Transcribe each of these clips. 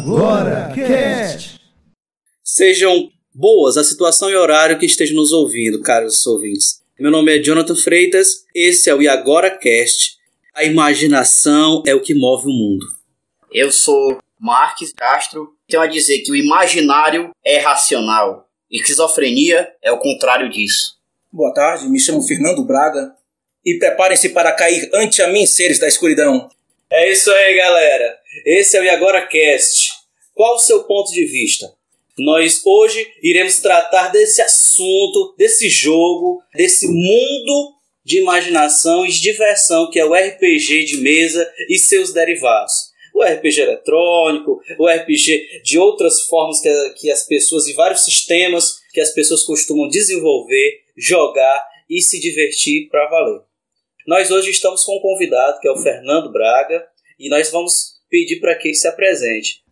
Agora Cast. Sejam boas a situação e horário que estejam nos ouvindo, caros ouvintes. Meu nome é Jonathan Freitas, esse é o E Agora Cast. A imaginação é o que move o mundo. Eu sou Marques Castro. Tenho a dizer que o imaginário é racional. E esquizofrenia é o contrário disso. Boa tarde, me chamo Fernando Braga. E preparem-se para cair ante a mim, seres da escuridão. É isso aí, galera. Esse é o E Agora Cast. Qual o seu ponto de vista? Nós hoje iremos tratar desse assunto, desse jogo, desse mundo de imaginação e de diversão que é o RPG de mesa e seus derivados. O RPG eletrônico, o RPG de outras formas que, que as pessoas e vários sistemas que as pessoas costumam desenvolver, jogar e se divertir para valer. Nós hoje estamos com um convidado que é o Fernando Braga e nós vamos pedir para que ele se apresente.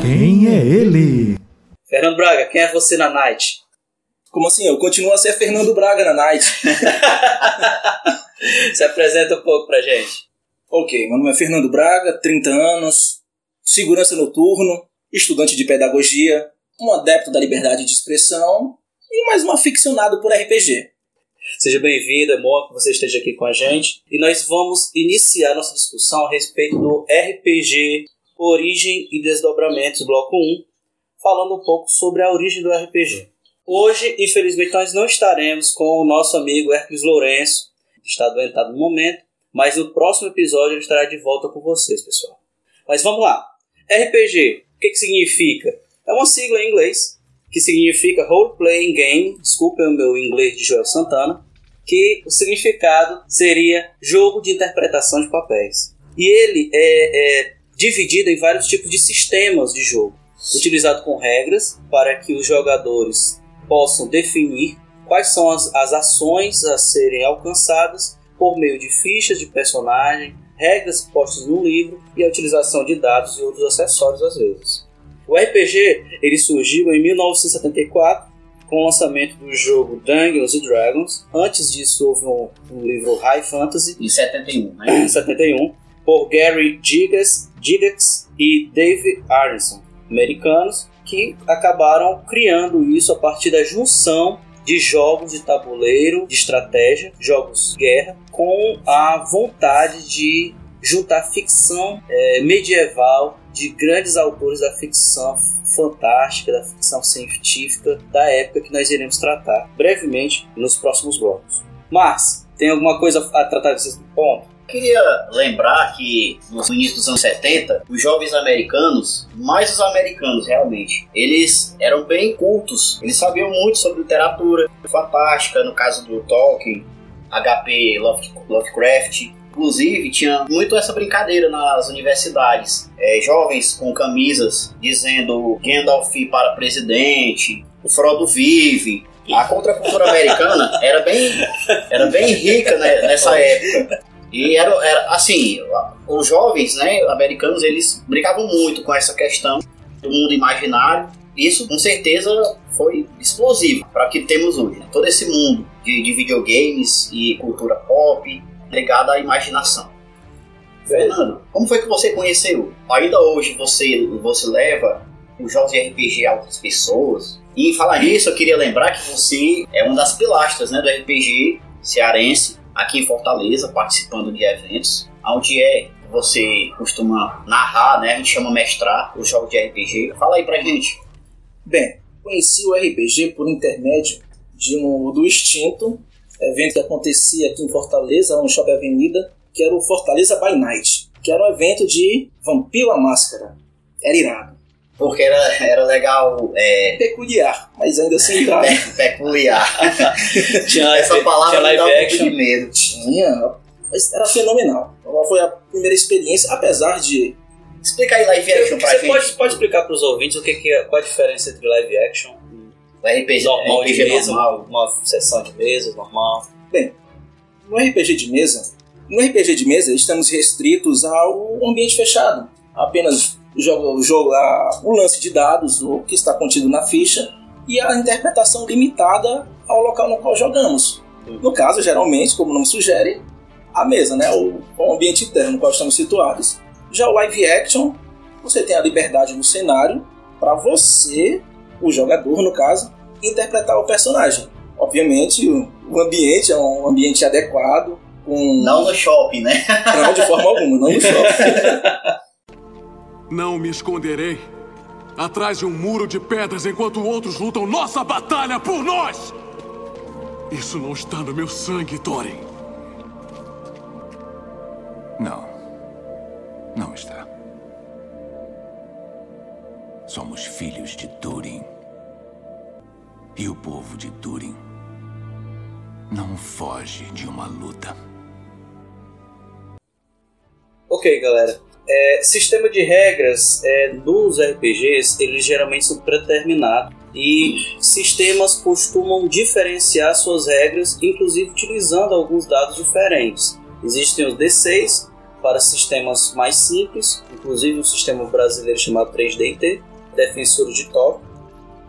Quem é ele? Fernando Braga, quem é você na Night? Como assim? Eu continuo a ser Fernando Braga na Night. se apresenta um pouco pra gente. Ok, meu nome é Fernando Braga, 30 anos, segurança noturno, estudante de pedagogia, um adepto da liberdade de expressão e mais um aficionado por RPG. Seja bem-vindo, é bom que você esteja aqui com a gente. E nós vamos iniciar nossa discussão a respeito do RPG Origem e Desdobramentos, bloco 1, falando um pouco sobre a origem do RPG. Hoje, infelizmente, nós não estaremos com o nosso amigo Hercules Lourenço, que está doentado no momento, mas no próximo episódio ele estará de volta com vocês, pessoal. Mas vamos lá. RPG, o que, que significa? É uma sigla em inglês que significa Role Playing Game, desculpem o meu inglês de Joel Santana, que o significado seria jogo de interpretação de papéis. E ele é, é dividido em vários tipos de sistemas de jogo, utilizado com regras para que os jogadores possam definir quais são as, as ações a serem alcançadas por meio de fichas de personagem, regras postas no livro e a utilização de dados e outros acessórios às vezes. O RPG ele surgiu em 1974 com o lançamento do jogo Dungeons Dragons. Antes disso houve um, um livro High Fantasy em 71, né? Em 71 por Gary Gygax, Gygax e Dave Aronson, americanos, que acabaram criando isso a partir da junção de jogos de tabuleiro, de estratégia, jogos de guerra, com a vontade de juntar ficção é, medieval de grandes autores da ficção fantástica, da ficção científica da época que nós iremos tratar brevemente nos próximos blocos. Mas, tem alguma coisa a tratar desse ponto? Queria lembrar que no início dos anos 70, os jovens americanos, mais os americanos realmente, eles eram bem cultos, eles sabiam muito sobre literatura fantástica, no caso do Tolkien, HP Lovecraft, Inclusive, tinha muito essa brincadeira nas universidades. É, jovens com camisas dizendo Gandalf para presidente, o Frodo vive. A contracultura americana era bem, era bem rica né, nessa época. E era, era assim, os jovens né, americanos eles brincavam muito com essa questão do mundo imaginário. Isso, com certeza, foi explosivo para o que temos hoje. Né? Todo esse mundo de, de videogames e cultura pop, ligada à imaginação. Fernando, como foi que você conheceu? Ainda hoje você, você leva os jogos de RPG a outras pessoas? E falar nisso, eu queria lembrar que você é uma das pilastras né, do RPG cearense aqui em Fortaleza, participando de eventos, onde é você costuma narrar, né? A gente chama mestrar os jogos de RPG. Fala aí pra gente. Bem, conheci o RPG por intermédio de um do extinto evento que acontecia aqui em Fortaleza, no Shopping Avenida, que era o Fortaleza by Night, que era um evento de Vampiro à Máscara. Era irado. Porque era, era legal. É... Peculiar, mas ainda assim irado. Peculiar. tinha essa palavra tinha live action. Um de medo. Tinha, mas era fenomenal. Então, foi a primeira experiência, apesar de. Explica aí live action pra você gente. Pode, pode explicar para os ouvintes o que, que é, qual a diferença entre live action o RPG normal RPG de mesa, normal. uma sessão de mesa normal. Bem, no RPG de mesa, no RPG de mesa estamos restritos ao ambiente fechado. Apenas jogo, o lance de dados, o que está contido na ficha, e a interpretação limitada ao local no qual jogamos. No caso, geralmente, como não sugere, a mesa, né? O, o ambiente interno no qual estamos situados. Já o live action, você tem a liberdade no cenário para você, o jogador no caso, interpretar o personagem. Obviamente, o, ambiente é um ambiente adequado, com... Não no shopping, né? Não, de forma alguma, não no shopping. Não me esconderei atrás de um muro de pedras enquanto outros lutam nossa batalha por nós! Isso não está no meu sangue, Thorin. Não. Não está. Somos filhos de Durin. E o povo de Durin não foge de uma luta. Ok, galera. É, sistema de regras é, nos RPGs, eles geralmente são predeterminados e sistemas costumam diferenciar suas regras, inclusive utilizando alguns dados diferentes. Existem os D6 para sistemas mais simples, inclusive um sistema brasileiro chamado 3DT, Defensores de Top.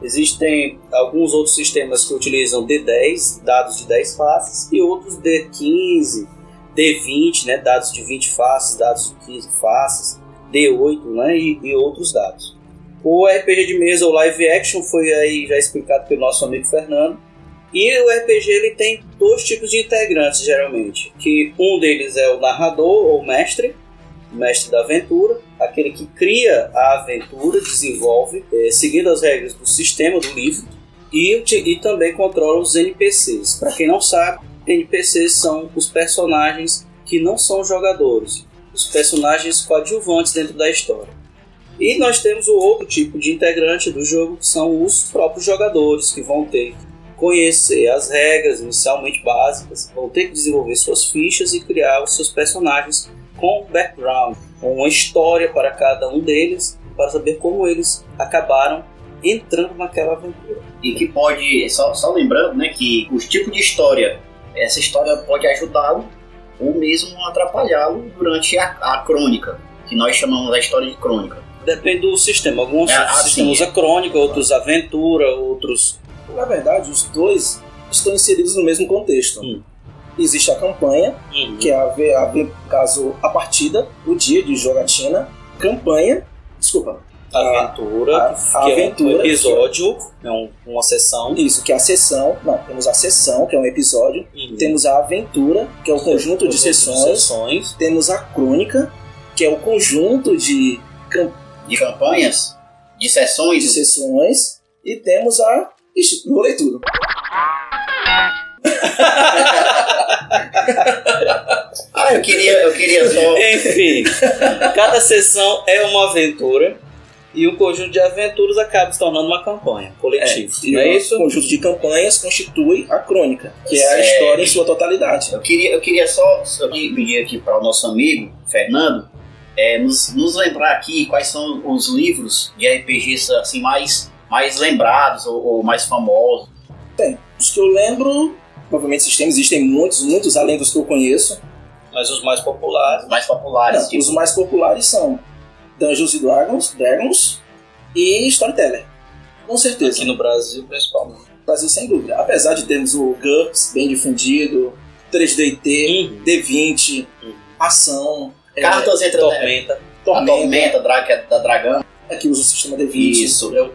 Existem alguns outros sistemas que utilizam D10, dados de 10 faces, e outros D15, D20, né, dados de 20 faces, dados de 15 faces, D8 né, e, e outros dados. O RPG de mesa, o live action, foi aí já explicado pelo nosso amigo Fernando. E o RPG ele tem dois tipos de integrantes geralmente, que um deles é o narrador ou mestre, mestre da aventura, aquele que cria a aventura, desenvolve, é, seguindo as regras do sistema do livro, e, e também controla os NPCs. Para quem não sabe, NPCs são os personagens que não são jogadores, os personagens coadjuvantes dentro da história. E nós temos o outro tipo de integrante do jogo, que são os próprios jogadores, que vão ter que conhecer as regras inicialmente básicas, vão ter que desenvolver suas fichas e criar os seus personagens com background, uma história para cada um deles, para saber como eles acabaram entrando naquela aventura. E que pode, só, só lembrando, né, que os tipos de história, essa história pode ajudá-lo ou mesmo atrapalhá-lo durante a, a crônica, que nós chamamos da história de crônica. Depende do sistema. Alguns É, ah, sistemas sim. usam crônica, outros aventura, outros. Na verdade, os dois estão inseridos no mesmo contexto. Hum. Existe a campanha, Uhum. que é a, a, caso a partida, o dia de jogatina, campanha, desculpa, aventura, a- a que aventura, é um episódio, é um- uma sessão. isso, que é a sessão, não, temos a sessão, que é um episódio, Uhum. temos a aventura, que é o conjunto de sessões, sessões. temos a crônica, que é o conjunto de, cam- De campanhas, de sessões, de sessões, e temos a... Ixi, vou ler tudo. Ah, eu queria, eu queria só. Enfim, cada sessão é uma aventura e o conjunto de aventuras acaba se tornando uma campanha coletiva. E não é isso? O conjunto de campanhas constitui a crônica, que é a história em sua totalidade. Eu queria, eu queria só só pedir aqui para o nosso amigo Fernando é, nos, nos lembrar aqui quais são os livros de RPGs assim, mais, mais lembrados ou, ou mais famosos. Tem. Os que eu lembro, provavelmente sistemas, existem muitos, muitos além dos que eu conheço. Mas os mais populares. mais populares. Não, tipo, Os mais populares são Dungeons Dragons, Dragons e Storyteller. Com certeza. Aqui no Brasil, principalmente. Brasil, sem dúvida. Apesar de termos o GURPS bem difundido, 3DT, Uhum. D20, Uhum. ação, é, Cartas entre a Tormenta. Tormenta, Tormenta, Dra- é da Dragão. que usa o sistema D20. Isso. Eu,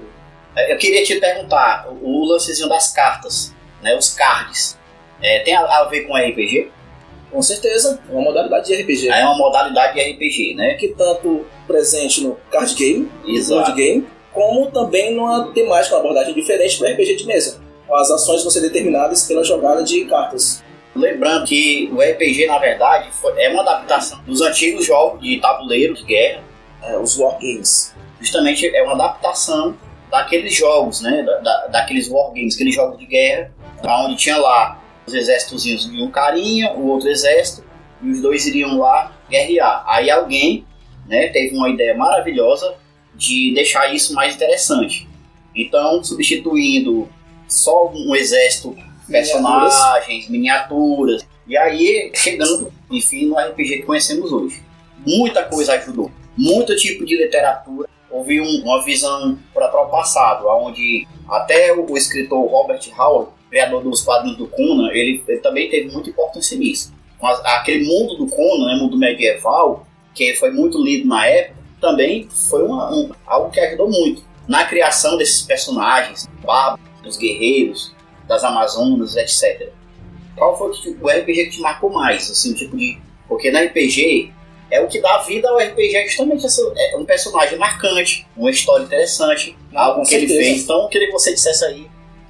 eu queria te perguntar, o, o lancezinho das cartas, né, os cards, é, tem a, a ver com RPG? Com certeza, é uma modalidade de RPG. É uma modalidade de RPG, né? Que tanto presente no card game, no Exato. board game, como também numa temática, uma abordagem diferente para RPG de mesa. As ações vão ser determinadas pela jogada de cartas. Lembrando que o RPG, na verdade, foi- é uma adaptação dos antigos jogos de tabuleiro de guerra. É, os wargames. Justamente é uma adaptação daqueles jogos, né? Da, da- daqueles wargames, aqueles jogos de guerra, onde tinha lá os exércitos de um carinha, o outro exército, e os dois iriam lá guerrear. Aí alguém né, teve uma ideia maravilhosa de deixar isso mais interessante. Então, substituindo só um exército, personagens, miniaturas, e aí chegando, enfim, no RPG que conhecemos hoje. Muita coisa ajudou, muito tipo de literatura. Houve um- uma visão para o passado, onde até o, o escritor Robert Howard, criador dos quadrinhos do Conan, ele, ele também teve muita importância nisso. com as- aquele mundo do Conan, né, mundo medieval, que foi muito lido na época, também foi uma- um- algo que ajudou muito na criação desses personagens, barbos, dos guerreiros, das Amazonas, etc. Qual foi o RPG que te marcou mais? Assim, tipo de. Porque na RPG é o que dá vida ao RPG, é justamente essa, é um personagem marcante, uma história interessante, algo com que ele fez. Então eu queria que você dissesse aí.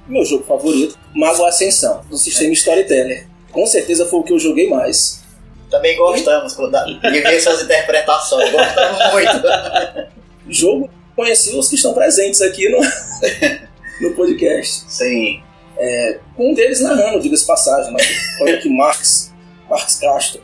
Meu jogo favorito, Mago Ascensão, do sistema Storyteller. Com certeza foi o que eu joguei mais. Também gostamos de ver suas interpretações, gostamos muito. Jogo, conheci os que estão presentes aqui no, no podcast. Sim. Um deles narrando, diga-se passagem, né? Olha aqui, Marx, Marx Castro.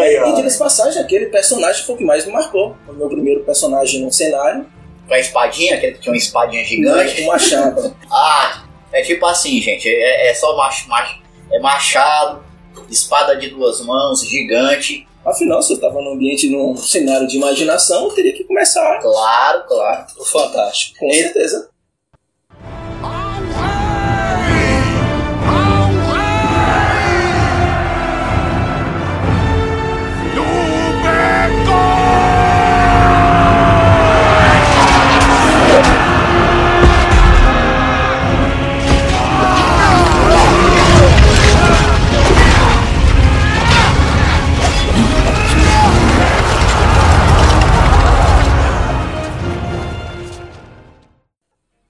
E diga-se passagem, aquele personagem foi o que mais me marcou. Foi o meu primeiro personagem no cenário, Com a espadinha, aquele que tinha uma espadinha gigante. um machado. Ah, é tipo assim, gente. É, é só mach, mach, é machado, espada de duas mãos, gigante. Afinal, se eu estava num ambiente, num cenário de imaginação, eu teria que começar, Claro, claro. Fantástico. com certeza.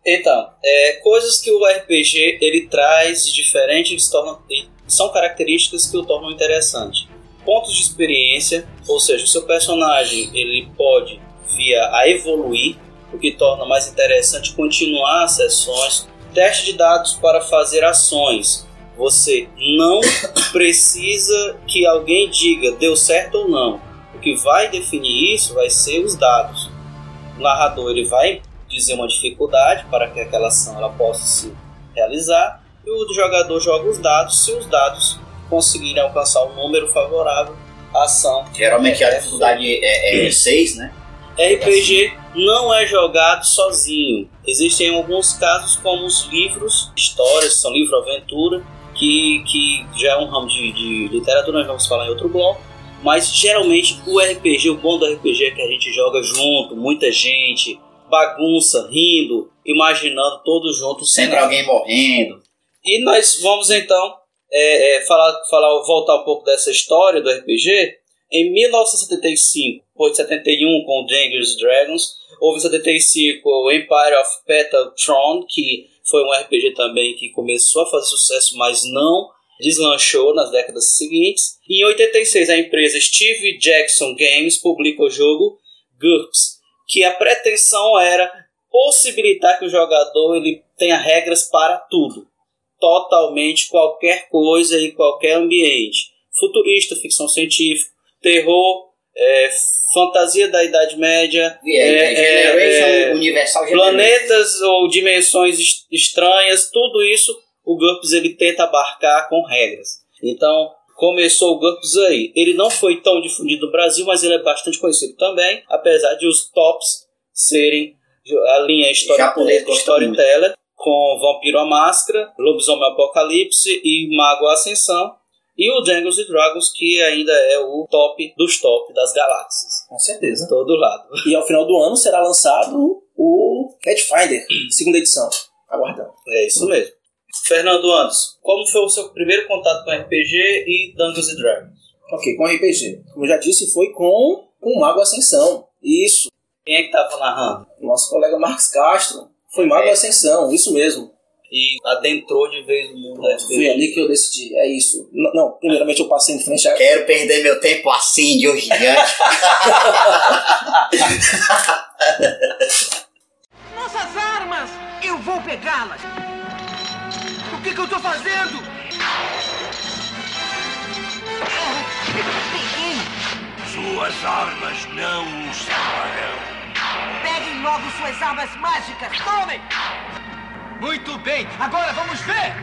Então, é, coisas que o RPG ele traz de diferente e se tornam- e são características que o tornam interessante. Pontos de experiência, ou seja, o seu personagem ele pode vir a evoluir, o que torna mais interessante continuar as sessões. Teste de dados para fazer ações. Você não precisa que alguém diga deu certo ou não. O que vai definir isso vai ser os dados. O narrador ele vai dizer uma dificuldade para que aquela ação ela possa se realizar e o jogador joga os dados. Se os dados conseguirem alcançar um número favorável, a ação. Geralmente a É, dificuldade é, é 6, né? RPG não é jogado sozinho. Existem alguns casos como os livros, histórias, são livro-aventura, que, que já é um ramo de, de literatura, nós vamos falar em outro bloco. Mas geralmente o RPG, o bom do RPG é que a gente joga junto, muita gente, bagunça, rindo, imaginando todos juntos. Sempre alguém morrendo. E nós vamos então é, é, falar, falar, voltar um pouco dessa história do RPG. Em 1975, depois de 71 com Dungeons Dragons, houve em 75 o Empire of Petatron, que foi um RPG também que começou a fazer sucesso, mas não deslanchou nas décadas seguintes. E em 86 a empresa Steve Jackson Games publica o jogo GURPS, que a pretensão era possibilitar que o jogador ele tenha regras para tudo totalmente qualquer coisa e qualquer ambiente. Futurista, ficção científica, terror, é, fantasia da Idade Média, É, é, Generation é, Universal Generation. planetas ou dimensões est- estranhas, tudo isso o GURPS ele tenta abarcar com regras. Então começou o GURPS aí. Ele não foi tão difundido no Brasil, mas ele é bastante conhecido também, apesar de os tops serem a linha Japonês Storyteller, com Vampiro a Máscara, Lobisomem Apocalipse e Mago Ascensão. E o Dungeons Dragons, que ainda é o top dos top das galáxias. Com certeza. Todo lado. E ao final do ano será lançado o Pathfinder, segunda edição. Aguardando. É isso mesmo. Fernando Anderson, como foi o seu primeiro contato com RPG e Dungeons and Dragons? Ok, com RPG. Como eu já disse, foi com, com o Mago Ascensão. Isso. Quem é que estava narrando? Nosso colega Marcos Castro. Foi Mago É. Ascensão, isso mesmo. E adentrou de vez no mundo da RPG. Foi ali que eu decidi. É isso. N- não, primeiramente eu passei em frente a. Quero perder meu tempo assim de em diante. Nossas armas! Eu vou pegá-las! O que, que eu tô fazendo? Suas armas não o salvarão. Peguem logo suas armas mágicas! Tomem! Muito bem! Agora vamos ver!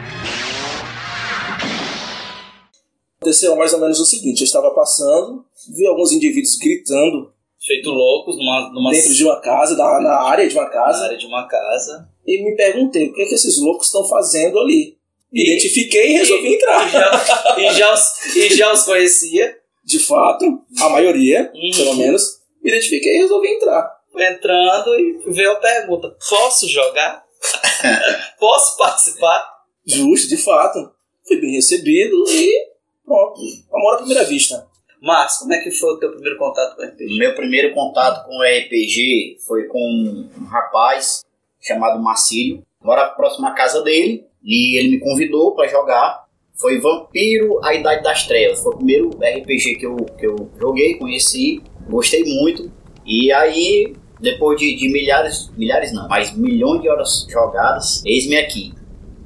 Aconteceu mais ou menos o seguinte: eu estava passando, vi alguns indivíduos gritando Feito loucos numa, numa dentro de uma casa, na, na área de uma na casa, área de uma casa. E me perguntei o que, é que esses loucos estão fazendo ali. Me identifiquei e resolvi entrar. E já, e já os, e já os conhecia. De fato, a maioria, Uhum. pelo menos, me identifiquei e resolvi entrar. Entrando e veio a pergunta: posso jogar? posso participar? Justo, de fato. Fui bem recebido e pronto. Amor à primeira vista. Márcio, como é que foi o teu primeiro contato com O RPG? meu primeiro contato com o RPG foi com um rapaz chamado Marcílio. Mora próximo à casa dele e ele me convidou para jogar. Foi Vampiro, a Idade das Trevas. Foi o primeiro RPG que eu, que eu joguei, conheci, gostei muito. E aí, depois de, de milhares, milhares não, mas milhões de horas jogadas, eis-me aqui.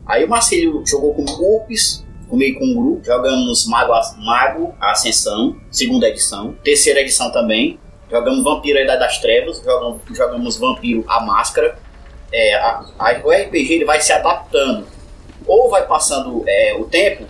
Aí o Marcílio jogou com grupos, comigo com um grupo, jogamos Mago, Mago Ascensão, segunda edição, terceira edição também, jogamos Vampiro a Idade das Trevas, jogamos, jogamos Vampiro a Máscara. É, a- a- o RPG ele vai se adaptando, ou vai passando é, o tempo,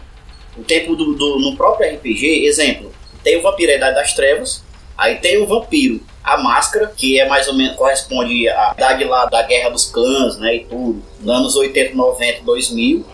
o tempo do, do- no próprio RPG, exemplo, tem o Vampiro Idade das Trevas, aí tem o Vampiro a Máscara, que é mais ou menos, corresponde à idade lá da Guerra dos Clãs, né, e tudo, nos anos 80, 90, 2000,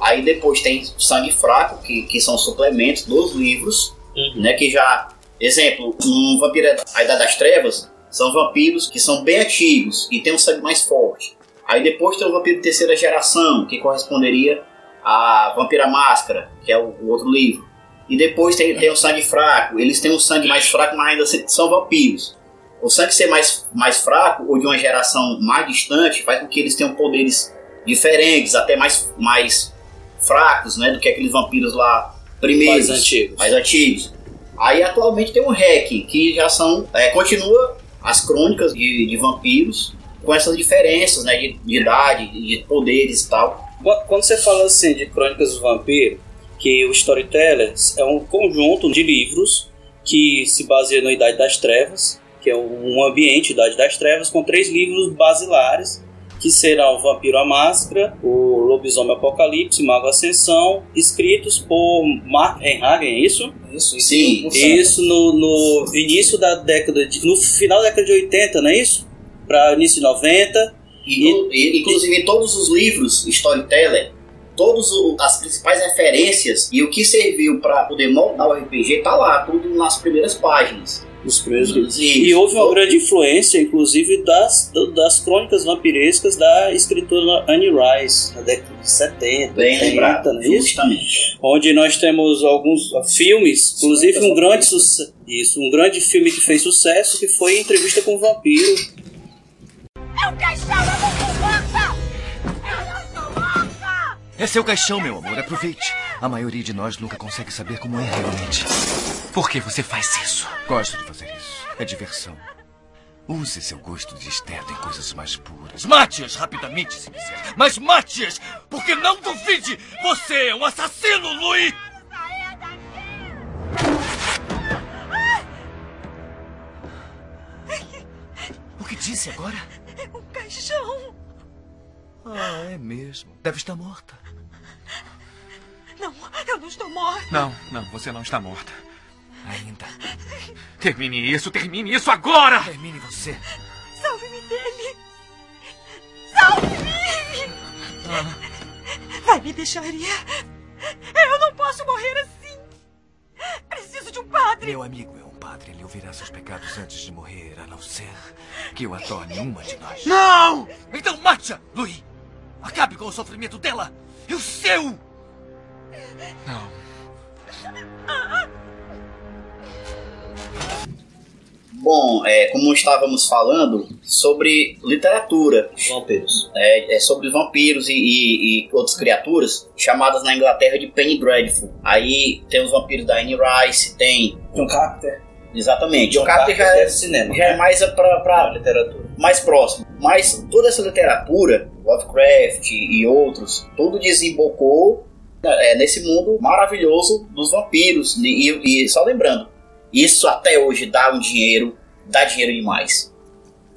Aí depois tem Sangue Fraco, que, que são suplementos dos livros, Uhum. né? Que já. Exemplo, um vampiro a Idade das Trevas são vampiros que são bem antigos e tem um sangue mais forte. Aí depois tem o vampiro de terceira geração, que corresponderia a Vampira Máscara, que é o, o outro livro. E depois tem, tem o sangue fraco, eles têm um sangue mais fraco, mas ainda são vampiros. O sangue ser mais, mais fraco ou de uma geração mais distante faz com que eles tenham poderes diferentes, até mais, mais fracos, né, do que aqueles vampiros lá primeiros, Mais antigos. mais antigos. Aí atualmente tem o REC, que já são, é, continua as crônicas de, de vampiros com essas diferenças, né, de, de idade, de poderes e tal. Quando você fala assim de Crônicas do Vampiro, que o Storyteller é um conjunto de livros que se baseia na Idade das Trevas, que é um ambiente Idade das Trevas, com três livros basilares, que serão Vampiro a Máscara, o Lobisomem Apocalipse, Mago Ascensão, escritos por Mark Henhagen, é isso? Isso, isso. Sim, Isso no, no início da década de. no final da década de 80, não é isso? Para início de 90. Inclu- e- inclusive em todos os livros Storyteller, todas as principais referências e o que serviu para poder moldar o RPG tá lá, tudo nas primeiras páginas. Nos primeiros livros. Sim. E houve uma grande influência, inclusive, das, das crônicas vampirescas da escritora Anne Rice, na década de 70, Bem 80, lembrado, não é isso? justamente. Onde nós temos alguns ah, filmes, inclusive um grande sucesso. Isso, um grande filme que fez sucesso, que foi Entrevista com o Vampiro. É eu não É seu caixão, meu amor. Aproveite. A maioria de nós nunca consegue saber como é realmente. Por que você faz isso? Gosto de fazer isso. É diversão. Use seu gosto de esteta em coisas mais puras. Mate-as rapidamente, se quiser. Mas mate-as! Porque não duvide! Você é um assassino, Louis! O que disse agora? Um caixão! Ah, é mesmo. Deve estar morta. Não, eu não estou morta! Não, não, você não está morta. Ainda. Termine isso, termine isso agora! Termine você. Salve-me dele! Salve-me! Vai me deixar ir? Eu não posso morrer assim! Preciso de um padre! Meu amigo é um padre. Ele ouvirá seus pecados antes de morrer, a não ser que eu a torne uma de nós. Não! Então mate-a, Louis! Acabe com o sofrimento dela e o seu! Não. Bom, é, como estávamos falando sobre literatura, Vampiros. é, é sobre vampiros e, e- e outras criaturas chamadas na Inglaterra de Penny Dreadful. Aí tem os vampiros da Anne Rice, tem John Carter. exatamente. John o Carter já é, é cinema. já é mais para a literatura. mais próximo. Mas toda essa literatura, Lovecraft e outros, tudo desembocou é, nesse mundo maravilhoso dos vampiros. E, e- só lembrando, isso até hoje dá um dinheiro, dá dinheiro demais.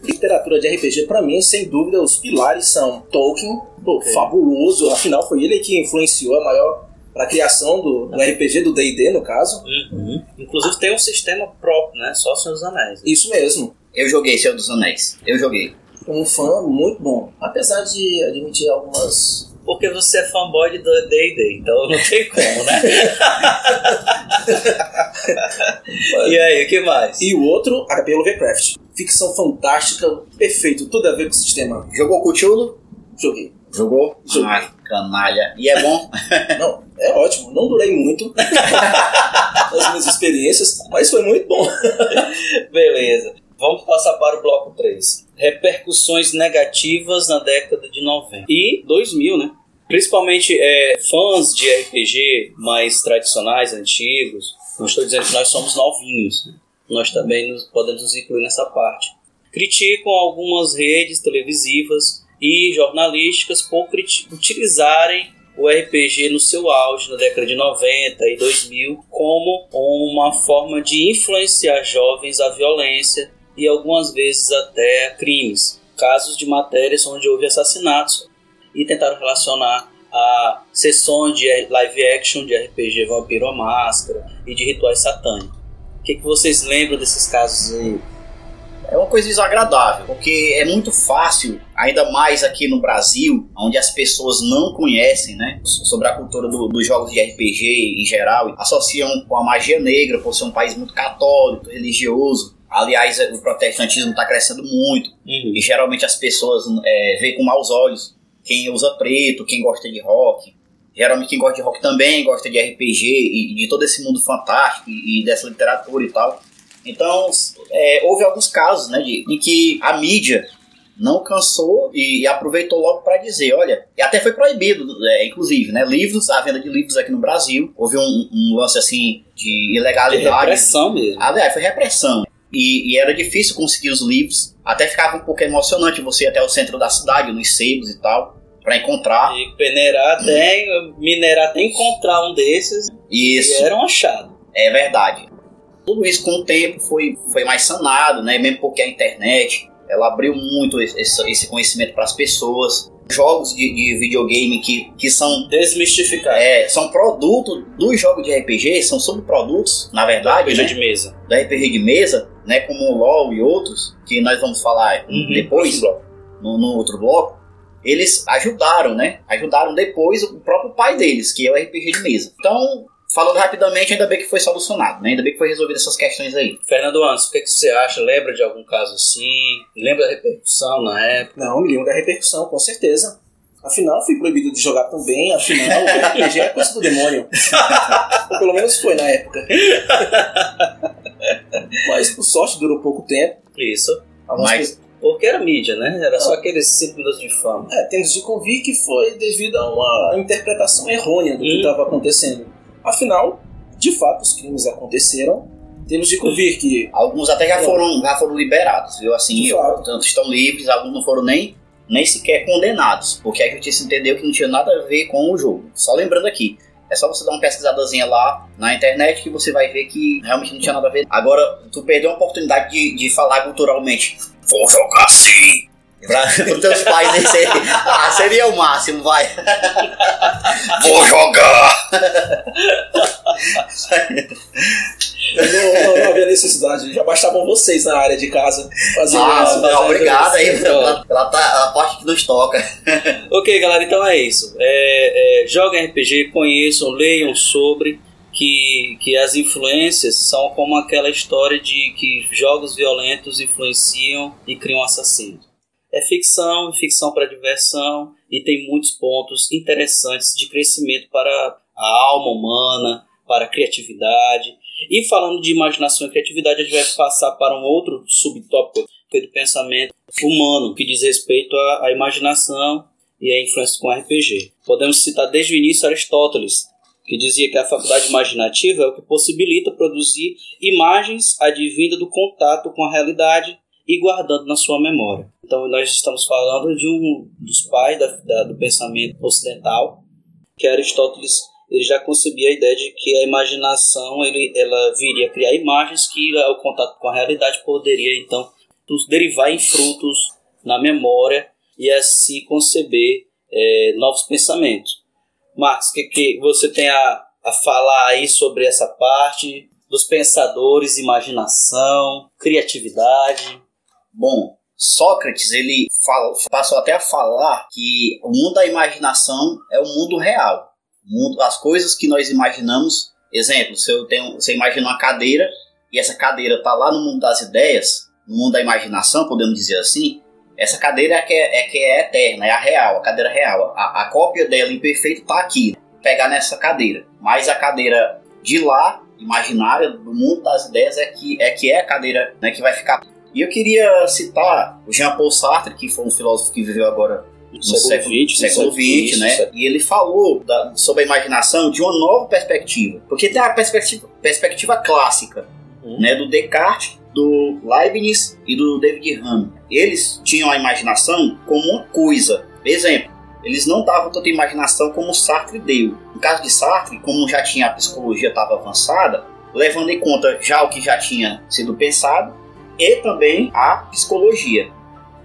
Literatura de RPG, pra mim, sem dúvida, os pilares são Tolkien, pô, fabuloso, afinal foi ele que influenciou a maior para a criação do, do RPG, do D&D no caso. Inclusive tem um sistema próprio, né? Só Senhor dos Anéis. Isso mesmo, Eu joguei Senhor dos Anéis. Eu joguei. um fã muito bom. Apesar de admitir algumas Porque você é fanboy de D&D, então não tem como, né? e aí, o que mais? E o outro, HP Lovecraft. Ficção fantástica, perfeito, tudo a ver com o sistema. Jogou Cthulhu? Joguei. Jogou? Joguei. Ai, canalha. E é bom? Não, é ótimo. Não durei muito nas minhas experiências, mas foi muito bom. Beleza. Vamos passar para o bloco 3. Repercussões negativas na década de 90. E 2000, né? Principalmente é, fãs de RPG mais tradicionais, antigos. Não estou dizendo que nós somos novinhos. né? Nós também nos, podemos nos incluir nessa parte. Criticam algumas redes televisivas e jornalísticas por utilizarem o RPG no seu auge na década de 90 e 2000 como uma forma de influenciar jovens à violência e algumas vezes até crimes. Casos de matérias onde houve assassinatos e tentaram relacionar a sessões de live action de RPG Vampiro à Máscara e de rituais satânicos. O que, que vocês lembram desses casos aí? É uma coisa desagradável, porque é muito fácil, ainda mais aqui no Brasil, onde as pessoas não conhecem, né, sobre a cultura do- dos jogos de RPG em geral, associam com a magia negra, por ser um país muito católico, religioso. Aliás, o protestantismo está crescendo muito, Uhum. e geralmente as pessoas é, veem com maus olhos quem usa preto, quem gosta de rock. Geralmente quem gosta de rock também gosta de RPG e de todo esse mundo fantástico e, e dessa literatura e tal. Então, é, houve alguns casos né, de, em que a mídia não cansou e, e aproveitou logo para dizer, olha, e até foi proibido, é, inclusive, né, livros, a venda de livros aqui no Brasil, houve um, um lance assim de De ilegalidade. repressão mesmo. Aliás, foi repressão. E, e era difícil conseguir os livros. Até ficava um pouco emocionante você ir até o centro da cidade, nos sebos e tal, para encontrar. E peneirar até, minerar até encontrar um desses Isso. e era um achado. É verdade. Tudo isso com o tempo foi, foi mais sanado, né? Mesmo porque a internet ela abriu muito esse, esse conhecimento para as pessoas. Jogos de, de videogame que, que são, Desmistificar. é, são produto dos jogos de RPG, são subprodutos, na verdade, RPG né? de mesa. da RPG de mesa, né? Como o LoL e outros, que nós vamos falar Uhum. depois, no, no outro bloco. Eles ajudaram, né? Ajudaram depois o próprio pai deles, que é o RPG de mesa. Então, falando rapidamente, ainda bem que foi solucionado, né? Ainda bem que foi resolvido essas questões aí. Fernando Anso, o que, que você acha? Lembra de algum caso assim? Lembra da repercussão na época? Não, me lembro da repercussão, com certeza. Afinal, fui proibido de jogar também. Afinal, o RPG é coisa do demônio. Ou pelo menos foi na época. Mas, por sorte, durou pouco tempo. Isso. Mas- Porque era mídia, né? Era só aqueles 5 minutos de fama. É, temos de convir que foi devido a uma interpretação errônea do que Hum. estava acontecendo. Afinal, de fato, os crimes aconteceram. Temos de convir que Alguns até já foram, já foram liberados, viu? Assim, fato. tanto estão livres, alguns não foram nem, nem sequer condenados, porque a justiça entendeu que não tinha nada a ver com o jogo. Só lembrando aqui, é só você dar uma pesquisadazinha lá na internet que você vai ver que realmente não tinha nada a ver. Agora, tu perdeu a oportunidade de, de falar culturalmente. Vou jogar sim! Pra os teus pais aí seria, ah, seria o máximo, vai. Vou jogar! não, não- não havia necessidade. Já bastavam vocês na área de casa fazendo Ah, isso. não, obrigado aí pela, pela, pela parte que nos toca. Ok, galera, então é isso. É, é, joguem RPG, conheçam, leiam sobre. Que, que as influências são como aquela história de que jogos violentos influenciam e criam assassinos. É ficção, ficção para diversão e tem muitos pontos interessantes de crescimento para a alma humana, para a criatividade. E falando de imaginação e criatividade, a gente vai passar para um outro subtópico que é do pensamento humano, que diz respeito à, à imaginação e à influência com RPG. Podemos citar desde o início Aristóteles, que dizia que a faculdade imaginativa é o que possibilita produzir imagens advinda do contato com a realidade e guardando na sua memória. Então nós estamos falando de um dos pais da, da- do pensamento ocidental, que é Aristóteles. Ele já concebia a ideia de que a imaginação ele, ela viria a criar imagens que o contato com a realidade poderia então nos derivar em frutos na memória e assim conceber eh, novos pensamentos. Marcos, o que, que você tem a, a falar aí sobre essa parte dos pensadores, imaginação, criatividade? Bom, Sócrates ele fala, passou até a falar que o mundo da imaginação é o mundo real. O mundo, as coisas que nós imaginamos, exemplo, se eu tenho, você imagina uma cadeira e essa cadeira está lá no mundo das ideias, no mundo da imaginação, podemos dizer assim, essa cadeira é que é, é, que é eterna, é a real, a cadeira real. A, a cópia dela imperfeita está aqui, pegar nessa cadeira. Mas a cadeira de lá, imaginária, do mundo das ideias, é que é, que é a cadeira né, que vai ficar. E eu queria citar o Jean-Paul Sartre, que foi um filósofo que viveu agora no século XX, século XX, né? E ele falou da, sobre a imaginação de uma nova perspectiva. Porque tem a perspectiva, perspectiva clássica, hum. né? Do Descartes, do Leibniz e do David Hume. Eles tinham a imaginação como uma coisa. Exemplo, eles não davam tanta imaginação como Sartre deu. No caso de Sartre, como já tinha a psicologia estava avançada, levando em conta já o que já tinha sido pensado e também a psicologia.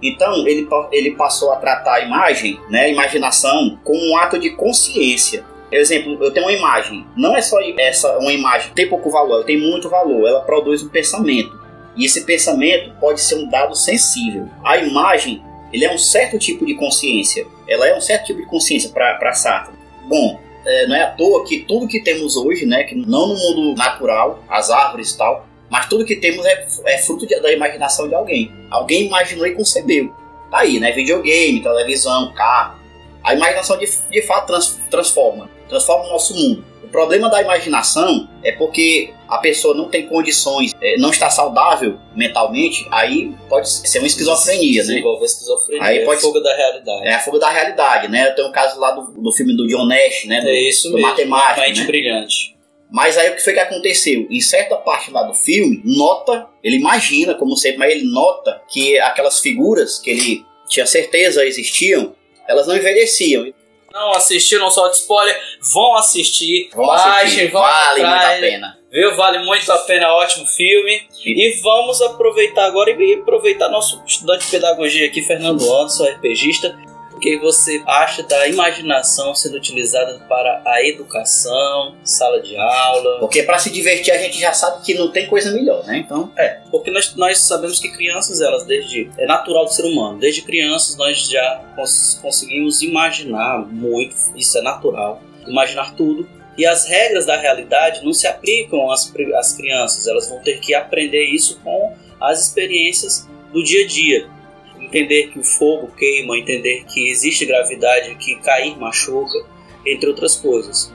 Então ele, ele passou a tratar a imagem, né, a imaginação, como um ato de consciência. Exemplo, eu tenho uma imagem. Não é só essa uma imagem tem pouco valor, ela tem muito valor. Ela produz um pensamento. E esse pensamento pode ser um dado sensível. A imagem, ele é um certo tipo de consciência. Ela é um certo tipo de consciência para Sartre. Bom, é, não é à toa que tudo que temos hoje, né, que não no mundo natural, as árvores e tal, mas tudo que temos é, é fruto de, da imaginação de alguém. Alguém imaginou e concebeu. Tá aí, né? Videogame, televisão, carro. A imaginação de, de fato trans, transforma. Transforma o nosso mundo. O problema da imaginação é porque a pessoa não tem condições, é, não está saudável mentalmente, aí pode ser uma esquizofrenia, né? Desenvolve esquizofrenia. Aí é pode a fuga da realidade. É a fuga da realidade, né? Tem um caso lá do, do filme do John Nash, né? Do, é isso do mesmo. matemático, Mente né? brilhante. Mas aí o que foi que aconteceu? Em certa parte lá do filme, nota, ele imagina, como sempre, mas ele nota que aquelas figuras que ele tinha certeza existiam, elas não envelheciam. Não assistiram só de spoiler, vão assistir, Vão assistir, vale muito a pena. Viu? Vale muito a pena, ótimo filme. E vamos aproveitar agora e aproveitar nosso estudante de pedagogia aqui, Fernando Anderson, RPGista. O que você acha da imaginação sendo utilizada para a educação, sala de aula? Porque para se divertir a gente já sabe que não tem coisa melhor, né? Então, É, porque nós, nós sabemos que crianças, elas desde. É natural do ser humano. Desde crianças nós já cons- conseguimos imaginar muito, isso é natural. Imaginar tudo. E as regras da realidade não se aplicam às, às crianças, elas vão ter que aprender isso com as experiências do dia a dia. Entender que o fogo queima, entender que existe gravidade, que cair machuca, entre outras coisas.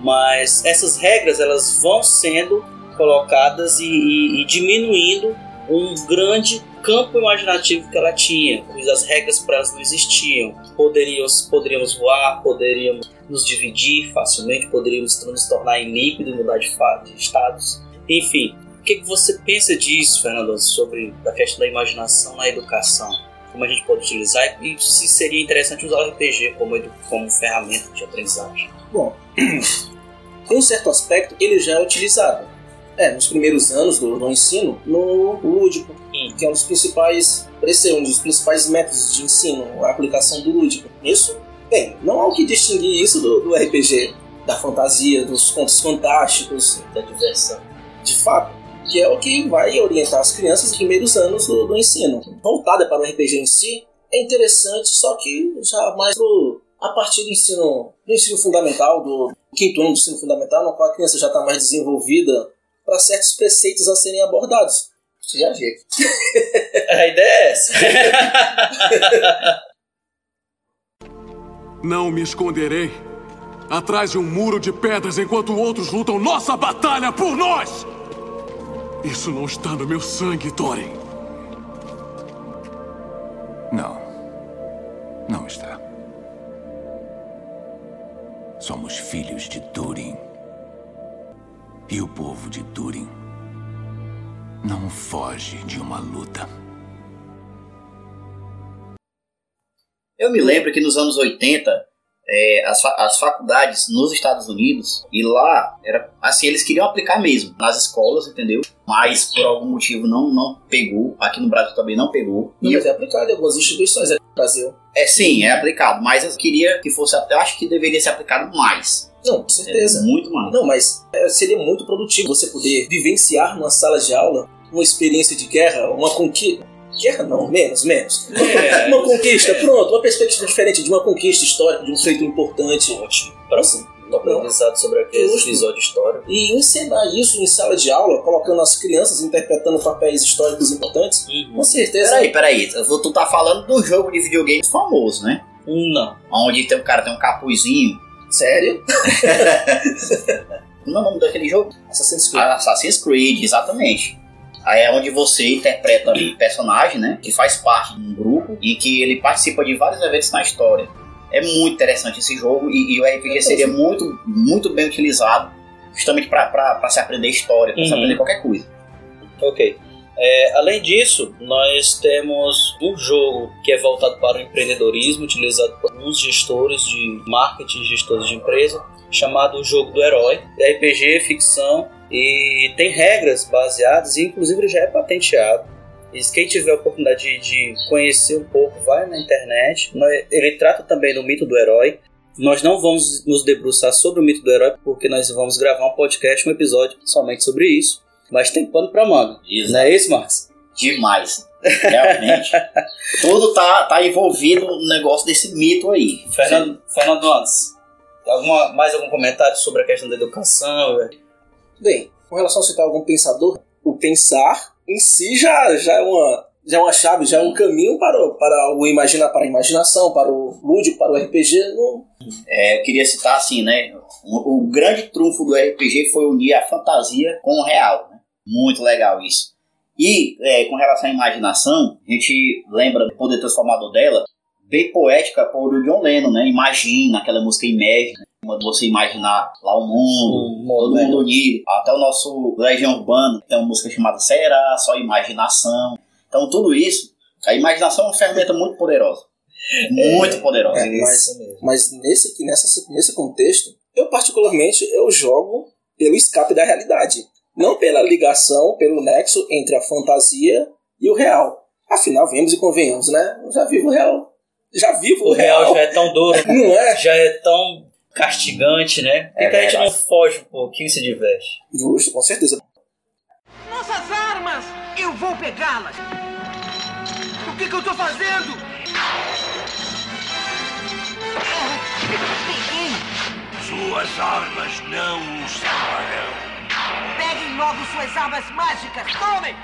Mas essas regras elas vão sendo colocadas e, e- e diminuindo um grande campo imaginativo que ela tinha, as regras para elas não existiam. Poderíamos, poderíamos voar, poderíamos nos dividir facilmente, poderíamos nos tornar em líquido e mudar de, de estados. Enfim, o que, você pensa disso, Fernando, sobre a questão da imaginação na educação? Como a gente pode utilizar e se seria interessante usar o RPG como, como ferramenta de aprendizagem? Bom, tem um certo aspecto ele já é utilizado. É, nos primeiros anos do, do ensino, no lúdico, Hum. que é um dos principais, parece ser um dos principais métodos de ensino, a aplicação do lúdico. Isso, bem, não há o que distinguir isso do, do RPG, da fantasia, dos contos fantásticos, Da diversão. de fato, que é o que vai orientar as crianças nos primeiros anos do, do ensino. Voltada para o RPG em si, é interessante, só que já mais pro, a partir do ensino, do ensino fundamental, do quinto ano do ensino fundamental, no qual a criança já está mais desenvolvida para certos preceitos a serem abordados. Você já vê. A ideia é essa. Não me esconderei atrás de um muro de pedras enquanto outros lutam nossa batalha por nós! Isso não está no meu sangue, Thorin. Não. Não está. Somos filhos de Durin. E o povo de Durin não foge de uma luta. eu me lembro que nos anos 80, é, as, as faculdades nos Estados Unidos, e lá, era assim, eles queriam aplicar mesmo, nas escolas, entendeu? Mas por algum motivo não, não pegou, aqui no Brasil também não pegou. Não, E mas é aplicado em algumas instituições aqui no Brasil. É sim, é aplicado, mas eu queria que fosse, eu acho que deveria ser aplicado mais. Não, com certeza. É, muito mais. Não, mas é, seria muito produtivo você poder vivenciar numa sala de aula uma experiência de guerra, uma conquista. Guerra não, menos, menos. É. uma conquista, pronto, uma perspectiva diferente de uma conquista histórica, de um feito importante. Ótimo. Próximo. Aprendizado sobre aquele Justo. episódio histórico. E ensinar isso em sala de aula, colocando as crianças interpretando papéis históricos importantes, Uhum. com certeza. Peraí, peraí. Tu tá falando do jogo de videogame famoso, né? Não. Onde tem um cara tem um capuzinho. Sério? Como é o nome daquele jogo? Assassin's Creed. Assassin's Creed, exatamente. Aí é onde você interpreta um personagem, né? Que faz parte de um grupo e que ele participa de vários eventos na história. É muito interessante esse jogo e, e o RPG seria muito, muito bem utilizado justamente para se aprender história, para se Uhum. aprender qualquer coisa. Ok. É, além disso, nós temos um jogo que é voltado para o empreendedorismo, utilizado por alguns gestores de marketing, gestores de empresa, chamado o Jogo do Herói. É RPG, ficção e tem regras baseadas, e inclusive ele já é patenteado. E quem tiver a oportunidade de, de conhecer um pouco, vai na internet. Ele trata também do mito do herói. Nós não vamos nos debruçar sobre o mito do herói, porque nós vamos gravar um podcast, um episódio somente sobre isso. Mas tem pano pra manga. Não é isso, Marcos? Demais. Realmente. Tudo tá, tá envolvido no negócio desse mito aí. Fernando, Fernando Antes, alguma, mais algum comentário sobre a questão da educação? Bem, com relação a citar algum pensador, o pensar em si já, já, é, uma, já é uma chave, já é um caminho para, o- para o imaginar, para a imaginação, para o lúdico, para o RPG. Não, É, eu queria citar assim, né? O, o grande trunfo do RPG foi unir a fantasia com o real. Né? Muito legal isso. E é, com relação à imaginação, a gente lembra do poder transformador dela, bem poética por o John Lennon, né? Imagina aquela música Imagine, Quando você imaginar lá o mundo, todo mundo unido. Até o nosso Legião Urbano tem uma música chamada Será, só imaginação. Então tudo isso, a imaginação é uma ferramenta muito poderosa. Muito poderosa. É, mas, mas nesse, nessa, nesse contexto, eu particularmente eu jogo pelo escape da realidade. Não pela ligação, pelo nexo entre a fantasia e o real. Afinal, vemos e convenhamos, né? Eu já vivo o real. Já vivo o, O real já é tão duro, Não é? já é tão castigante, né? Por que É que a gente não foge um pouquinho e se diverte? Justo, com certeza. Nossas armas! Eu vou pegá-las! O que, que eu tô fazendo? Peguei! Suas armas não os salvarão. Peguem logo suas armas mágicas! Tomem!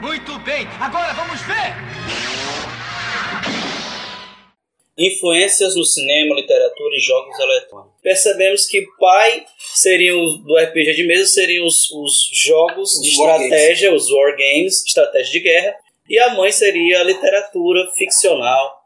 Muito bem! Agora vamos ver! Influências no cinema, literatura e jogos eletrônicos. Percebemos que pai seriam do RPG de mesa seriam os, os jogos Os de estratégia, os wargames, estratégia de guerra, e a mãe seria a literatura ficcional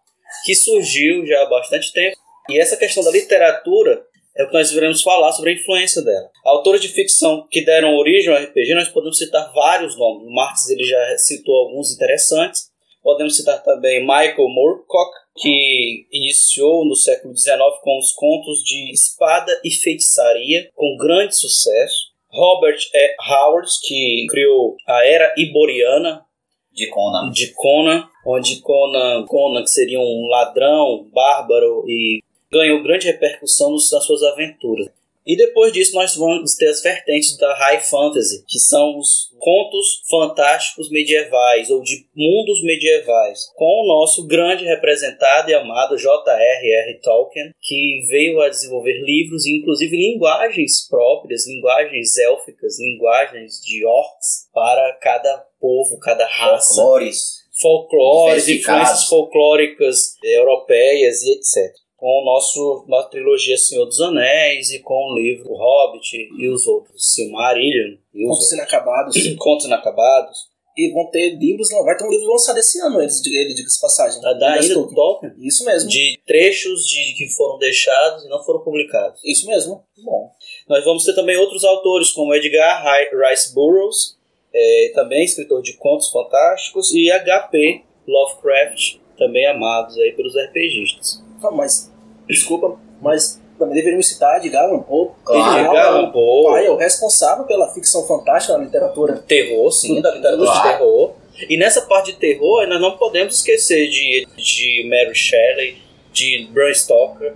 que surgiu já há bastante tempo. E essa questão da literatura é o que nós iremos falar sobre a influência dela. Autores de ficção que deram origem ao RPG, nós podemos citar vários nomes. O Marx ele já citou alguns interessantes. Podemos citar também Michael Moorcock, que iniciou no século XIX com os contos de espada e feitiçaria, com grande sucesso. Robert E. Howard, que criou a Era Iboriana, De Conan. de Conan, onde Conan, Conan que seria um ladrão, bárbaro e ganhou grande repercussão nas suas aventuras. E depois disso nós vamos ter as vertentes da High Fantasy, que são os contos fantásticos medievais ou de mundos medievais, com o nosso grande representado e amado J.R.R. Tolkien, que veio a desenvolver livros e inclusive linguagens próprias, linguagens élficas, linguagens de orcs para cada povo, cada raça Folclores. folclores, influências folclóricas europeias e etc. Com o nosso nossa trilogia Senhor dos Anéis e com o livro O Hobbit e os outros, Silmarillion e os Contos inacabados. Contos Inacabados. E vão ter livros, não, vai ter um livro lançado esse ano, eles de ele, diga-se passagem. Da, da do Tolkien. Isso mesmo. De trechos de, que foram deixados e não foram publicados. Isso mesmo. Bom. Nós vamos ter também outros autores, como Edgar Ri- Rice Burroughs, eh, também escritor de contos fantásticos, e H.P. Lovecraft, também amados aí pelos RPGistas. Ah, mas, desculpa, mas também deveríamos citar Edgar Allan Poe. Claro, Edgar Allan Poe. pai é o responsável pela ficção fantástica na literatura. terror, sim, da literatura de Claro. terror. E nessa parte de terror, nós não podemos esquecer de, de Mary Shelley, de Bram Stoker,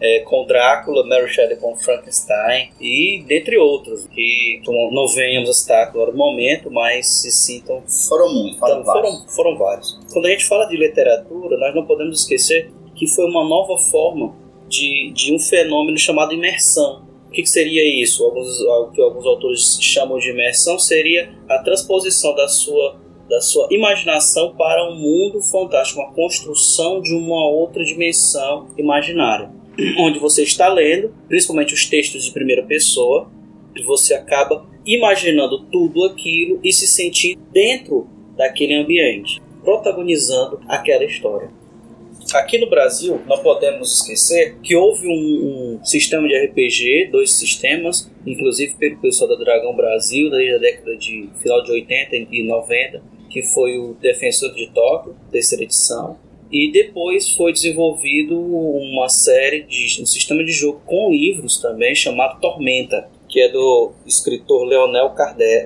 é, com Drácula, Mary Shelley com Frankenstein e dentre outros, que não venhamos a citar agora no momento, mas se sintam. Foram muitos, foram, então, vários. foram, foram vários. Quando a gente fala de literatura, nós não podemos esquecer que foi uma nova forma de, de um fenômeno chamado imersão. O que, que seria isso? Alguns, o que alguns autores chamam de imersão seria a transposição da sua da sua imaginação para um mundo fantástico, uma construção de uma outra dimensão imaginária, onde você está lendo, principalmente os textos de primeira pessoa, você acaba imaginando tudo aquilo e se sentindo dentro daquele ambiente, protagonizando aquela história. Aqui no Brasil, não podemos esquecer que houve um, um, sistema de RPG, dois sistemas, inclusive pelo pessoal da Dragão Brasil, desde a década de final de 80 e 90, que foi o Defensor de Tóquio, terceira edição. E depois foi desenvolvido uma série de um sistema de jogo com livros também chamado Tormenta, que é do escritor Leonel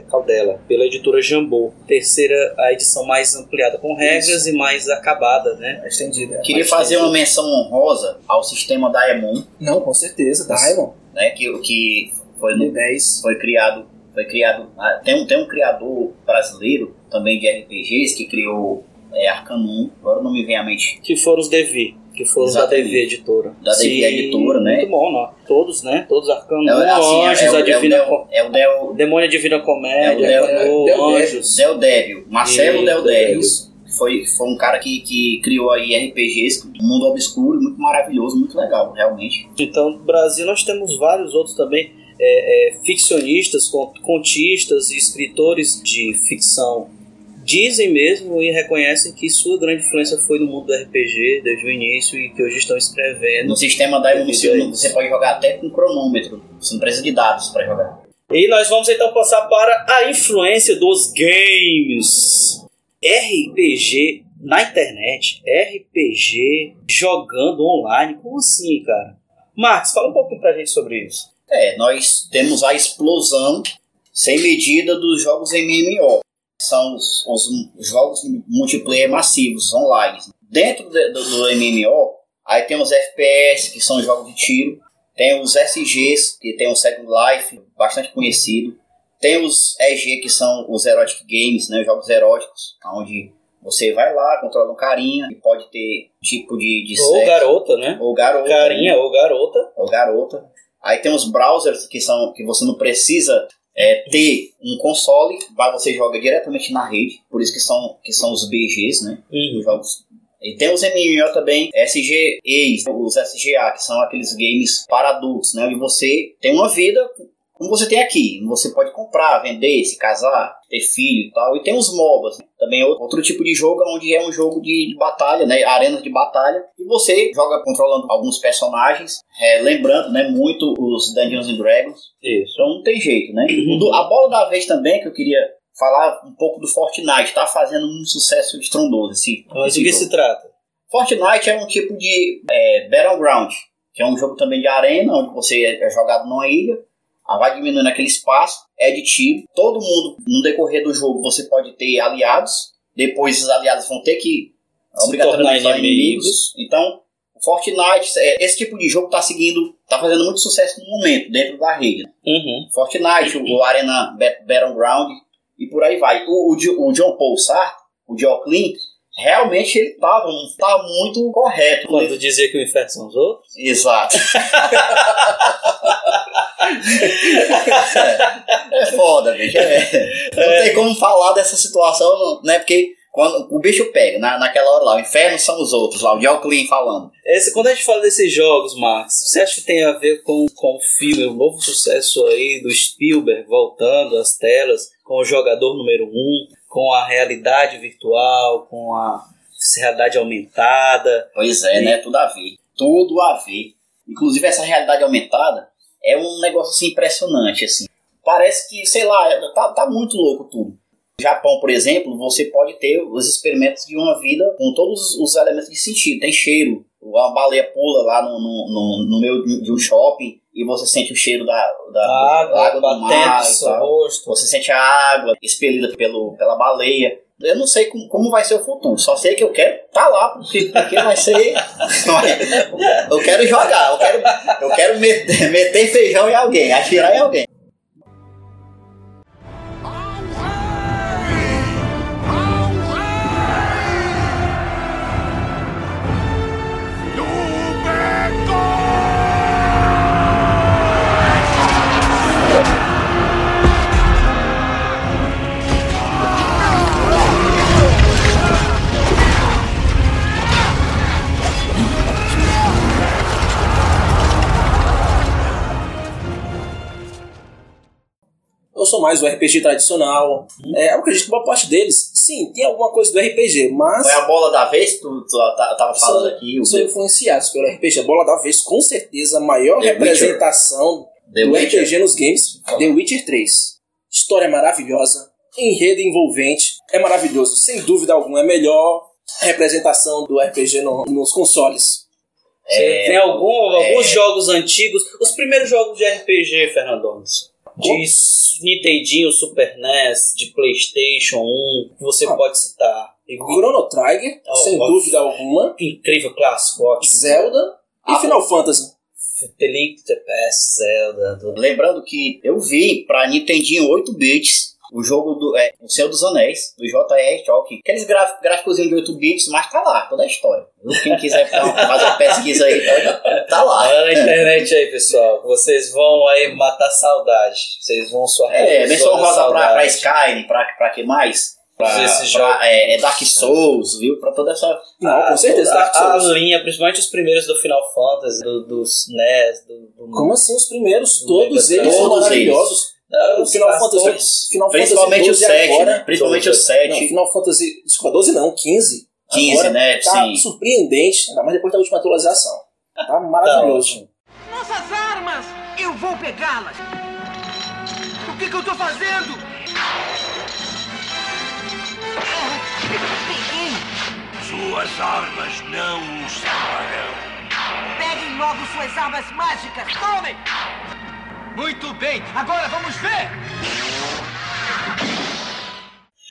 Caldela, pela editora Jambô. Terceira, a edição mais ampliada com regras Isso. e mais acabada, né? Estendida. Queria mais fazer estendida. uma menção honrosa ao sistema Daemon. Não, com certeza, Daemon. Né, que, que foi, no, 10. foi criado. Foi criado tem, um, tem um criador brasileiro também de RPGs que criou é, Arcanum, agora não me vem à mente. Que foram os Devi que foram Exatamente. da DV Editora. Da DV Editora, né? Muito bom, não. Todos, né? Todos Arcanos, É, assim, Anjos, é o- a é o Divina Del- Co- é o Del, Demônio Divina Comédia, É o Del- Arcanu, Del Anjos. Del Débio, Marcelo E- Del Débio. Foi, foi um cara que, que criou aí RPGs, mundo obscuro, muito maravilhoso, muito legal, realmente. Então, no Brasil nós temos vários outros também é, é, ficcionistas, con- contistas e escritores de ficção dizem mesmo e reconhecem que sua grande influência foi no mundo do RPG desde o início e que hoje estão escrevendo. No sistema da isso. você pode jogar até com cronômetro, você não precisa de dados para jogar. E nós vamos então passar para a influência dos games. RPG na internet, RPG jogando online, como assim, cara? Marcos, fala um pouquinho pra gente sobre isso. É, nós temos a explosão sem medida dos jogos MMO. São os, os jogos multiplayer massivos, online. Dentro de- do, do MMO, aí tem os FPS, que são jogos de tiro. Tem os SGs, que tem o Second Life, bastante conhecido. Tem os EG, que são os Erotic Games, né, jogos eróticos, onde você vai lá, controla um carinha e pode ter tipo de, de Ou sexo. garota, né? Ou garota. Carinha né? ou garota. ou garota. Aí tem os browsers que são que você não precisa é, ter um console, vai você joga diretamente na rede, por isso que são que são os BGs, né? Uhum. Os jogos. E tem os MMO também, SGEs, os SGA, que são aqueles games para adultos, né? Onde você tem uma vida como você tem aqui. Você pode comprar, vender, se casar, ter filho e tal. E tem os MOBAs, né? também é outro tipo de jogo, onde é um jogo de, de batalha, né? Arenas de batalha. E você joga controlando alguns personagens, é, lembrando, né? Muito os Dungeons and Dragons. Isso. Então não tem jeito, né? O do- a bola da vez também, que eu queria falar um pouco do Fortnite, tá fazendo um sucesso estrondoso esse, Mas do que se trata? Fortnite é um tipo de é, Battleground, que é um jogo também de arena, onde você é jogado numa ilha, vai diminuindo aquele espaço, é de tiro. Todo mundo, no decorrer do jogo, você pode ter aliados, depois os aliados vão ter que Se obrigatoriamente tornar virar inimigos. Então, o Fortnite, é, esse tipo de jogo tá seguindo, tá fazendo muito sucesso no momento, dentro da rede. né? Uhum. Fortnite, o Arena Ba- Battleground e por aí vai. O, o, o John Paul Sartre, o Joe Clean, realmente ele tava, tava muito correto. Quando dizia que o inferno são os outros? Exato. é, é foda, bicho. É. Não tem como falar dessa situação, né? Porque quando o bicho pega, na, naquela hora lá, o inferno são os outros, lá, o Joe Clean falando. Esse, quando a gente fala desses jogos, Max, você acha que tem a ver com, com o filme, o novo sucesso aí do Spielberg voltando às telas, com o jogador número um, com a realidade virtual, com a realidade aumentada? Pois é, E- né? Tudo a ver. Tudo a ver. Inclusive, essa realidade aumentada é um negócio assim, impressionante. Assim. Parece que, sei lá, tá, tá muito louco tudo. No Japão, por exemplo, você pode ter os experimentos de uma vida com todos os elementos de sentido. Tem cheiro. A baleia pula lá no, no, no, no meio de um shopping e você sente o cheiro da, da, A água, do mar no seu rosto. Você sente a água expelida pelo, pela baleia. Eu não sei como, como vai ser o futuro, só sei que eu quero estar lá, porque, porque vai ser. eu quero jogar, eu quero, eu quero meter, meter feijão em alguém, atirar em alguém. Sou mais do RPG tradicional. É, eu acredito que boa parte deles, sim, tem alguma coisa do RPG, mas. Foi a bola da vez, tu, tu tá- tava falando são, aqui. o são influenciados pelo RPG. A bola da vez, com certeza, a maior The representação The do Witcher. RPG nos games, The Witcher 3. História maravilhosa, enredo envolvente, é maravilhoso. Sem dúvida alguma, é a melhor representação do RPG no- nos consoles. É, tem algum, alguns é. jogos antigos, os primeiros jogos de RPG, Fernando Alonso, de Nintendinho, Super NES, de Playstation 1, que você Ah. pode citar. E- Chrono Trigger, Oh, sem dúvida alguma. Incrível clássico, ótimo. Zelda e Ah, Final Fantasy. The Link to the Past, Zelda. do- Lembrando que eu vi pra Nintendinho 8 bits o jogo do é, O Senhor dos Anéis, do J.R. Tolkien. Aqueles gráficos de 8 bits, mas tá lá, toda a história. Quem quiser fazer uma pesquisa aí, pode, tá lá. Olha na internet aí, pessoal. Vocês vão aí matar saudade. Vocês vão sua É, menção rosa pra, pra. Skyrim, pra, pra que mais? Pra, Esses pra, jogos. é, é Dark Souls, viu? Pra toda essa. Não, Ah, com certeza, toda Dark a, Souls. linha, principalmente os primeiros do Final Fantasy, do, dos NES, do, do Como assim os primeiros? Do Todos Mega eles são maravilhosos. Ah, O os Final. Fantasy, Final Principalmente Fantasy o 12 7, agora, né? Principalmente o Não, 7. Final Fantasy, desculpa, 12 não, 15. 15, Agora né? Tá Sim. surpreendente, ainda mais depois da última atualização. Tá maravilhoso. Nossas armas! Eu vou pegá-las! O que, que eu tô fazendo? Peguei! Suas armas não os salvarão. Peguem logo suas armas mágicas! Tomem! Muito bem! Agora vamos ver!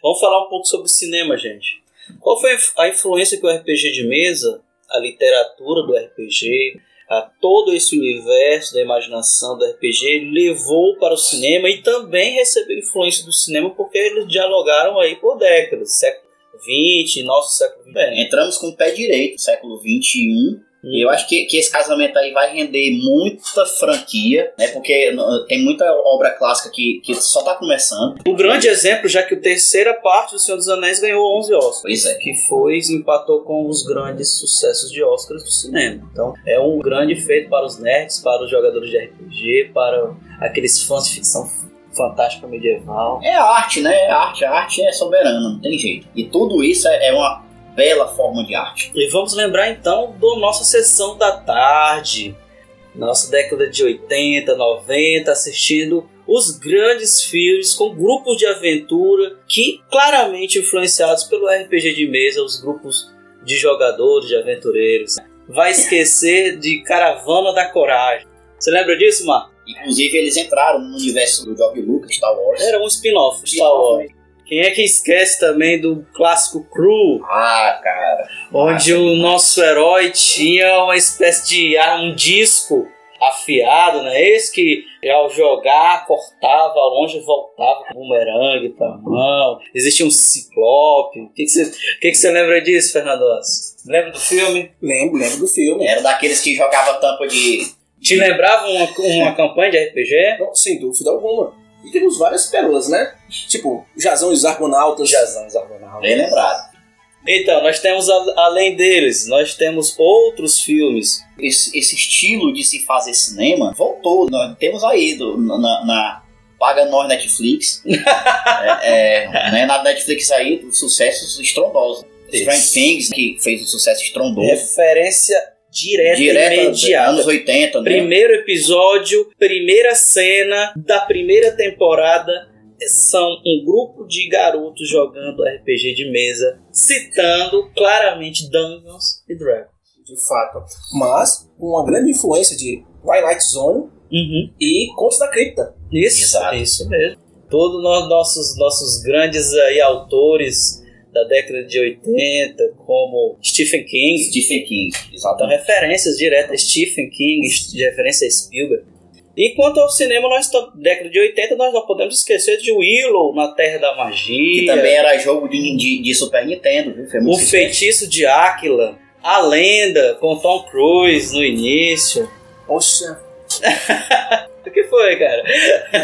Vamos falar um pouco sobre cinema, gente. Qual foi a influência que o RPG de mesa, a literatura do RPG, a todo esse universo da imaginação do RPG levou para o cinema e também recebeu influência do cinema porque eles dialogaram aí por décadas, século XX, nosso século XX. Entramos com o pé direito, século XXI. E eu acho que, que esse casamento aí vai render muita franquia, né? Porque uh, tem muita obra clássica que, que só tá começando. Um grande exemplo, já que a terceira parte do Senhor dos Anéis ganhou 11 Oscars. Pois é. Que foi, empatou com os grandes sucessos de Oscars do cinema. Então, é um grande feito para os nerds, para os jogadores de RPG, para aqueles fãs de ficção fantástica medieval. É arte, né? É arte. A arte é soberana, não tem jeito. E tudo isso é, é uma bela forma de arte. E vamos lembrar então da nossa sessão da tarde, nossa década de 80, 90, assistindo os grandes filmes com grupos de aventura que claramente influenciados pelo RPG de mesa, os grupos de jogadores, de aventureiros. Vai esquecer de Caravana da Coragem. Você lembra disso, Marco? Inclusive, eles entraram no universo do George Lucas, Star Wars. Era um spin-off Star Wars. Quem é que esquece também do clássico Crew? Ah, cara. onde o demais. nosso herói tinha uma espécie de ah, um disco afiado, né? Esse que ao jogar cortava longe e voltava com um bumerangue pra mão. Existia um ciclope. O que que você que que lembra disso, Fernando? Lembra do filme? Lembro, lembro do filme. Era daqueles que jogava tampa de. Te lembrava uma, uma campanha de RPG? Não, sem dúvida alguma. E temos várias pérolas, né? Tipo, Jazão e os Argonautas. Jazão, os Argonautas. Bem lembrado. Então, nós temos, a- além deles, nós temos outros filmes. Esse, esse estilo de se fazer cinema voltou. Nós temos aí do- na, na- Paga Nós Netflix. é, é, né, na Netflix aí, sucessos estrondosos. Strange Things, que fez um sucesso estrondoso. Referência direta, Direto imediata. anos 80, né? Primeiro episódio, primeira cena da primeira temporada são um grupo de garotos jogando RPG de mesa, citando claramente Dungeons e Dragons. De fato. Mas, com uma grande influência de Twilight Zone e Contos da Cripta. Isso, Exato. isso mesmo. Todos nós, nossos, nossos grandes aí, autores da década de 80, como Stephen King. Stephen King, Então, exatamente. referências diretas, Stephen King, de referência a Spielberg. E quanto ao cinema, nós década de 80, nós não podemos esquecer de Willow na Terra da Magia. Que também era jogo de, de, de Super Nintendo, viu? Foi O sucesso. Feitiço de Áquila, A Lenda, com Tom Cruise no início. Poxa, O que foi, cara?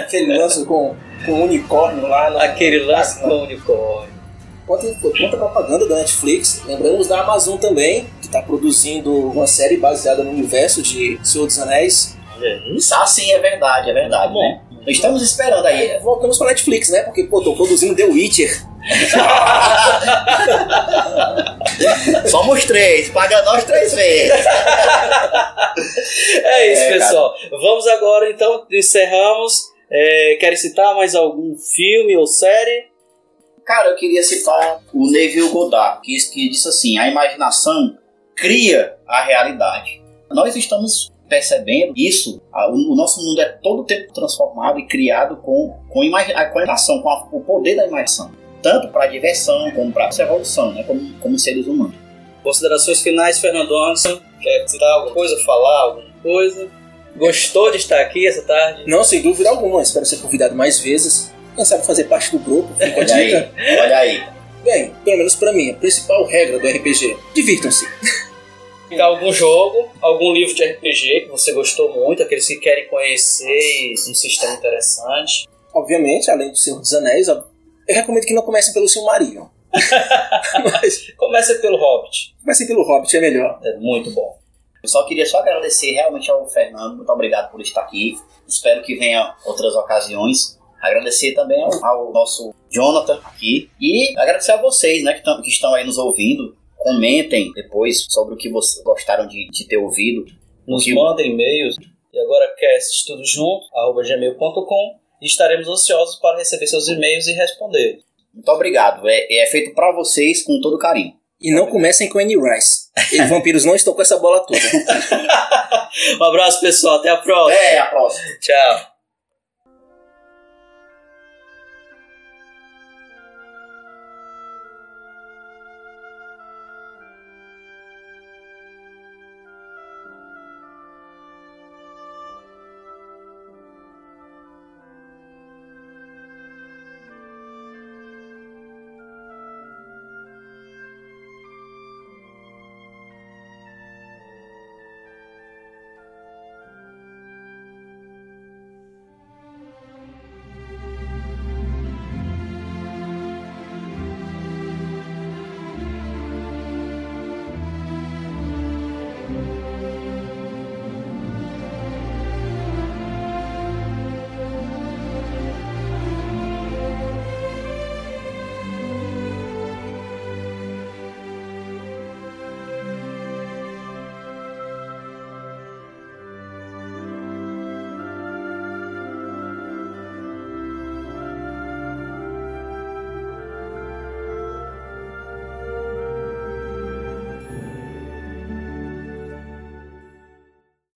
aquele lance com, com o unicórnio lá. No, Aquele lance com o unicórnio. Quanto, quanto a propaganda da Netflix, lembramos da Amazon também, que está produzindo uma série baseada no universo de Senhor dos Anéis. Aí. Ah, sim, é verdade, é verdade, Bom. né? Estamos esperando aí. Aí voltamos para Netflix, né? Porque, pô, tô produzindo The Witcher. Somos três, paga nós três vezes. É isso, É, pessoal. Vamos agora, então, encerramos. É, querem citar mais algum filme ou série? Cara, eu queria citar o Neville Goddard, que, que disse assim: a imaginação cria a realidade. Nós estamos percebendo isso, a- o, o nosso mundo é todo o tempo transformado e criado com, com, imagi- a, com a imaginação, com a- o poder da imaginação. Tanto para diversão como para evolução, né, como, como seres humanos. Considerações finais, Fernando Anderson. Quer citar alguma coisa, falar alguma coisa? Gostou de estar aqui essa tarde? Não, sem dúvida alguma. Espero ser convidado mais vezes. Quem sabe fazer parte do grupo. Fica a Olha aí, olha aí. Bem, pelo menos pra mim, a principal regra do RPG: divirtam-se. Citar algum jogo, algum livro de RPG que você gostou muito, aqueles que querem conhecer um sistema interessante. Obviamente, além do Senhor dos Anéis, eu recomendo que não comecem pelo Silmarillion. Mas Começa pelo Hobbit. comecem pelo Hobbit, é melhor. É muito bom. Eu só queria só agradecer realmente ao Fernando, muito obrigado por estar aqui. Espero que venha outras ocasiões. Agradecer também ao, ao nosso Jonathan aqui. E agradecer a vocês, né, que, tão- que estão aí nos ouvindo. Comentem depois sobre o que vocês gostaram de, de ter ouvido. Nos Que- mandem e-mails. E agora cast tudo junto, arroba gmail.com. E estaremos ansiosos para receber seus e-mails e responder. Muito obrigado. É, é feito pra vocês com todo carinho. E não comecem com Annie Rice. E vampiros não estão com essa bola toda. Um abraço, pessoal. Até a próxima. Até a próxima. Tchau.